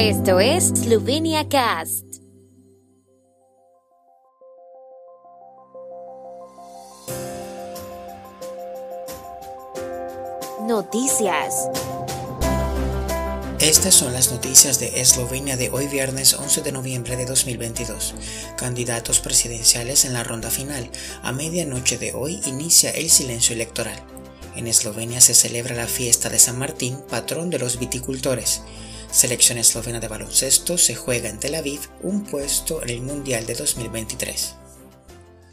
Esto es Slovenia Cast. Noticias. Estas son las noticias de Eslovenia de hoy viernes 11 de noviembre de 2022. Candidatos presidenciales en la ronda final. A medianoche de hoy inicia el silencio electoral. En Eslovenia se celebra la fiesta de San Martín, patrón de los viticultores. Selección eslovena de baloncesto se juega en Tel Aviv un puesto en el Mundial de 2023.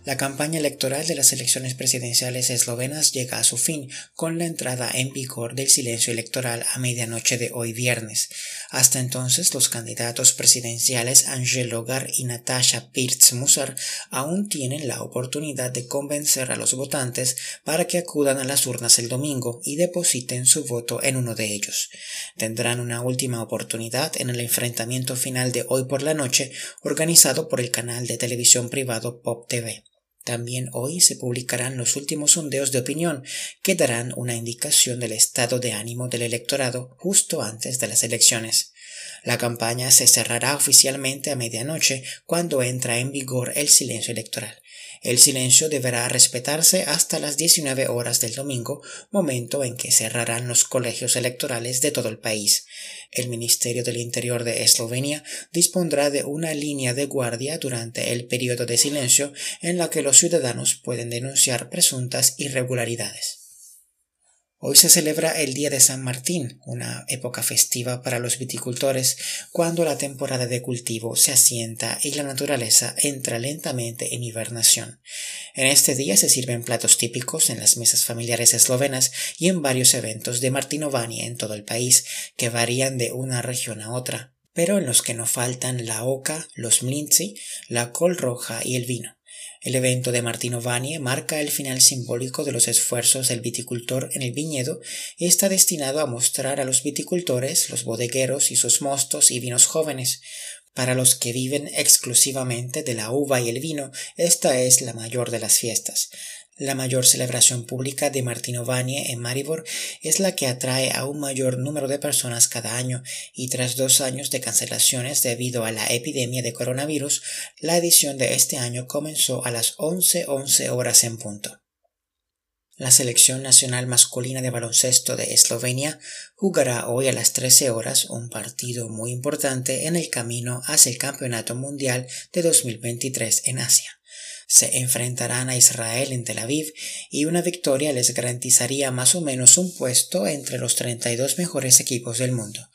La campaña electoral de las elecciones presidenciales eslovenas llega a su fin con la entrada en vigor del silencio electoral a medianoche de hoy viernes. Hasta entonces, los candidatos presidenciales Angel Logar y Natasha Pirtz-Musar aún tienen la oportunidad de convencer a los votantes para que acudan a las urnas el domingo y depositen su voto en uno de ellos. Tendrán una última oportunidad en el enfrentamiento final de hoy por la noche organizado por el canal de televisión privado Pop TV. También hoy se publicarán los últimos sondeos de opinión que darán una indicación del estado de ánimo del electorado justo antes de las elecciones. La campaña se cerrará oficialmente a medianoche cuando entra en vigor el silencio electoral. El silencio deberá respetarse hasta las 19 horas del domingo, momento en que cerrarán los colegios electorales de todo el país. El Ministerio del Interior de Eslovenia dispondrá de una línea de guardia durante el periodo de silencio en la que los ciudadanos pueden denunciar presuntas irregularidades. Hoy se celebra el Día de San Martín, una época festiva para los viticultores cuando la temporada de cultivo se asienta y la naturaleza entra lentamente en hibernación. En este día se sirven platos típicos en las mesas familiares eslovenas y en varios eventos de Martinovani en todo el país, que varían de una región a otra, pero en los que no faltan la oca, los mlinzi, la col roja y el vino. El evento de Martino Vanie marca el final simbólico de los esfuerzos del viticultor en el viñedo y está destinado a mostrar a los viticultores, los bodegueros y sus mostos y vinos jóvenes. Para los que viven exclusivamente de la uva y el vino, esta es la mayor de las fiestas. La mayor celebración pública de Martinovanie en Maribor es la que atrae a un mayor número de personas cada año y tras dos años de cancelaciones debido a la epidemia de coronavirus, la edición de este año comenzó a las 11:11 horas en punto. La selección nacional masculina de baloncesto de Eslovenia jugará hoy a las 13 horas un partido muy importante en el camino hacia el Campeonato Mundial de 2023 en Asia se enfrentarán a Israel en Tel Aviv y una victoria les garantizaría más o menos un puesto entre los 32 mejores equipos del mundo.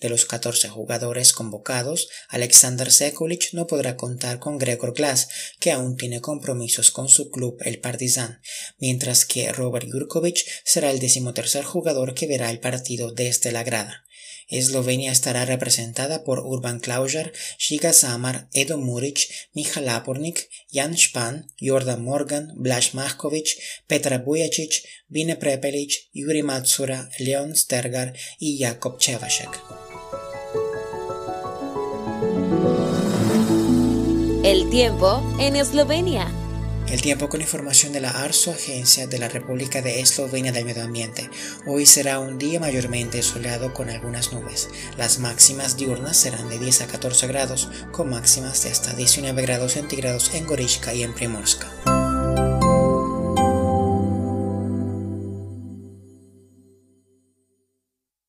De los 14 jugadores convocados, Alexander Sekulic no podrá contar con Gregor Glass, que aún tiene compromisos con su club, el Partizan, mientras que Robert Jurkovic será el decimotercer jugador que verá el partido desde la grada. Eslovenia estará representada por Urban Klaujar, Žiga Samar, Edo Muric, Michal Lapornik, Jan Špan, Jordan Morgan, Blaž Mahkovic, Petra Bujacic, Vine Prepelic, Yuri Matsura, Leon Stergar y Jakob Čevašek. El tiempo en Eslovenia. El tiempo con información de la ARSO, Agencia de la República de Eslovenia del Medio Ambiente. Hoy será un día mayormente soleado con algunas nubes. Las máximas diurnas serán de 10 a 14 grados, con máximas de hasta 19 grados centígrados en Gorishka y en Primorska.